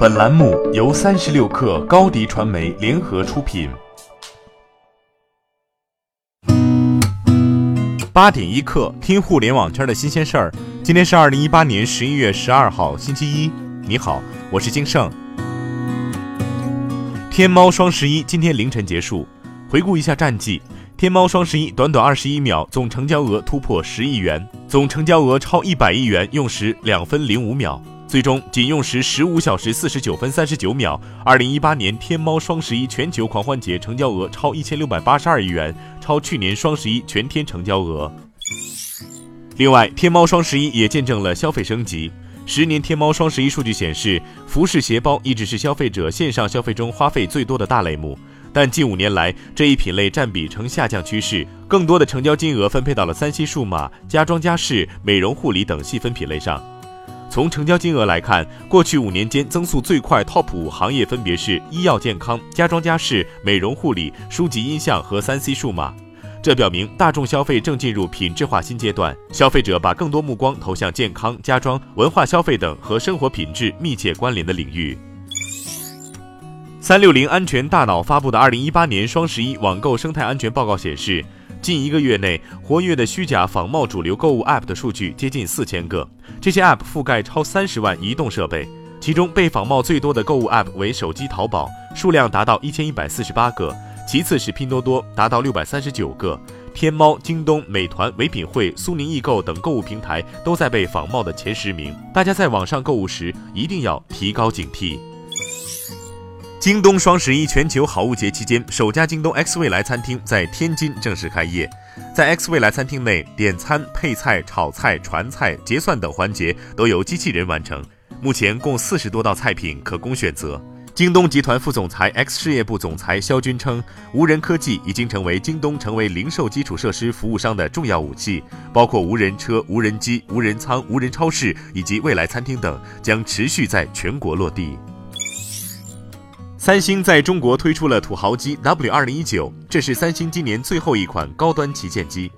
本栏目由三十六氪高低传媒联合出品。八点一刻，听互联网圈的新鲜事儿。今天是二零一八年十一月十二号，星期一。你好，我是金盛。天猫双十一今天凌晨结束。回顾一下战绩，天猫双十一短短二十一秒，总成交额突破十亿元，总成交额超一百亿元用时两分零五秒。最终仅用时十五小时四十九分三十九秒。二零一八年天猫双十一全球狂欢节成交额超一千六百八十二亿元，超去年双十一全天成交额。另外，天猫双十一也见证了消费升级。十年天猫双十一数据显示，服饰鞋包一直是消费者线上消费中花费最多的大类目，但近五年来这一品类占比呈下降趋势，更多的成交金额分配到了三 C 数码、家装家饰、美容护理等细分品类上。从成交金额来看，过去五年间增速最快 TOP 五行业分别是医药健康、家装家饰、美容护理、书籍音像和三 C 数码。这表明大众消费正进入品质化新阶段，消费者把更多目光投向健康、家装、文化消费等和生活品质密切关联的领域。三六零安全大脑发布的二零一八年双十一网购生态安全报告显示。近一个月内，活跃的虚假仿冒主流购物 App 的数据接近四千个，这些 App 覆盖超三十万移动设备。其中被仿冒最多的购物 App 为手机淘宝，数量达到一千一百四十八个；其次是拼多多，达到六百三十九个。天猫、京东、美团、唯品会、苏宁易购等购物平台都在被仿冒的前十名。大家在网上购物时一定要提高警惕。京东双十一全球好物节期间，首家京东 X 未来餐厅在天津正式开业。在 X 未来餐厅内，点餐、配菜、炒菜、传菜、结算等环节都由机器人完成。目前共四十多道菜品可供选择。京东集团副总裁、X 事业部总裁肖军称，无人科技已经成为京东成为零售基础设施服务商的重要武器，包括无人车、无人机、无人仓、无人超市以及未来餐厅等，将持续在全国落地。三星在中国推出了土豪机 W 二零一九，这是三星今年最后一款高端旗舰机。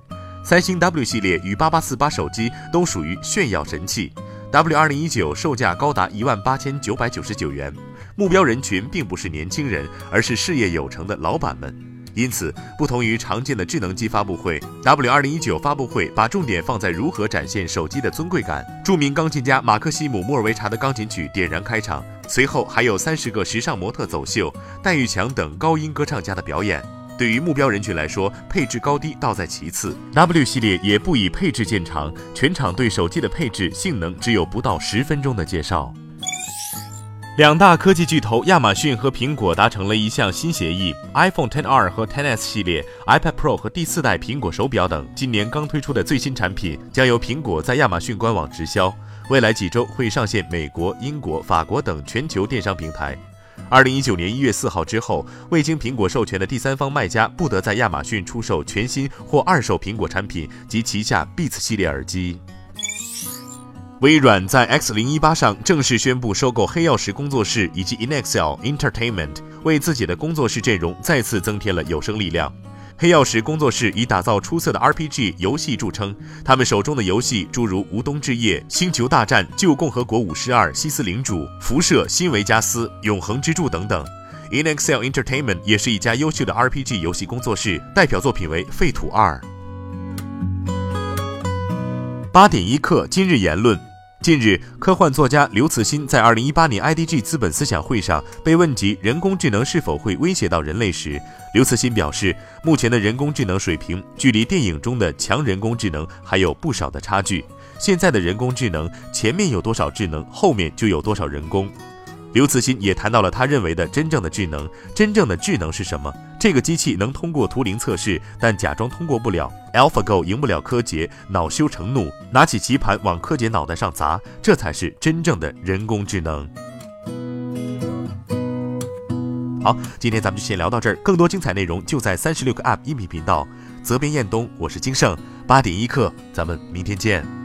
三星 W 系列与八八四八手机都属于炫耀神器。W 二零一九售价高达一万八千九百九十九元，目标人群并不是年轻人，而是事业有成的老板们。因此，不同于常见的智能机发布会，W 二零一九发布会把重点放在如何展现手机的尊贵感。著名钢琴家马克西姆·莫尔维查的钢琴曲点燃开场，随后还有三十个时尚模特走秀，戴玉强等高音歌唱家的表演。对于目标人群来说，配置高低倒在其次。W 系列也不以配置见长，全场对手机的配置、性能只有不到十分钟的介绍。两大科技巨头亚马逊和苹果达成了一项新协议：iPhone XR 和 XS 系列、iPad Pro 和第四代苹果手表等今年刚推出的最新产品，将由苹果在亚马逊官网直销，未来几周会上线美国、英国、法国等全球电商平台。二零一九年一月四号之后，未经苹果授权的第三方卖家不得在亚马逊出售全新或二手苹果产品及旗下 Beats 系列耳机。微软在 X 零一八上正式宣布收购黑曜石工作室以及 Inexcel Entertainment，为自己的工作室阵容再次增添了有生力量。黑曜石工作室以打造出色的 RPG 游戏著称，他们手中的游戏诸如《无冬之夜》《星球大战：旧共和国武士二：西斯领主》《辐射：新维加斯》《永恒之柱》等等。Inexcel Entertainment 也是一家优秀的 RPG 游戏工作室，代表作品为《废土二》。八点一刻，今日言论。近日，科幻作家刘慈欣在2018年 IDG 资本思想会上被问及人工智能是否会威胁到人类时，刘慈欣表示，目前的人工智能水平距离电影中的强人工智能还有不少的差距。现在的人工智能，前面有多少智能，后面就有多少人工。刘慈欣也谈到了他认为的真正的智能，真正的智能是什么？这个机器能通过图灵测试，但假装通过不了。AlphaGo 赢不了柯洁，恼羞成怒，拿起棋盘往柯洁脑袋上砸，这才是真正的人工智能。好，今天咱们就先聊到这儿，更多精彩内容就在三十六个 App 音频频道。责编：彦东，我是金盛，八点一刻，咱们明天见。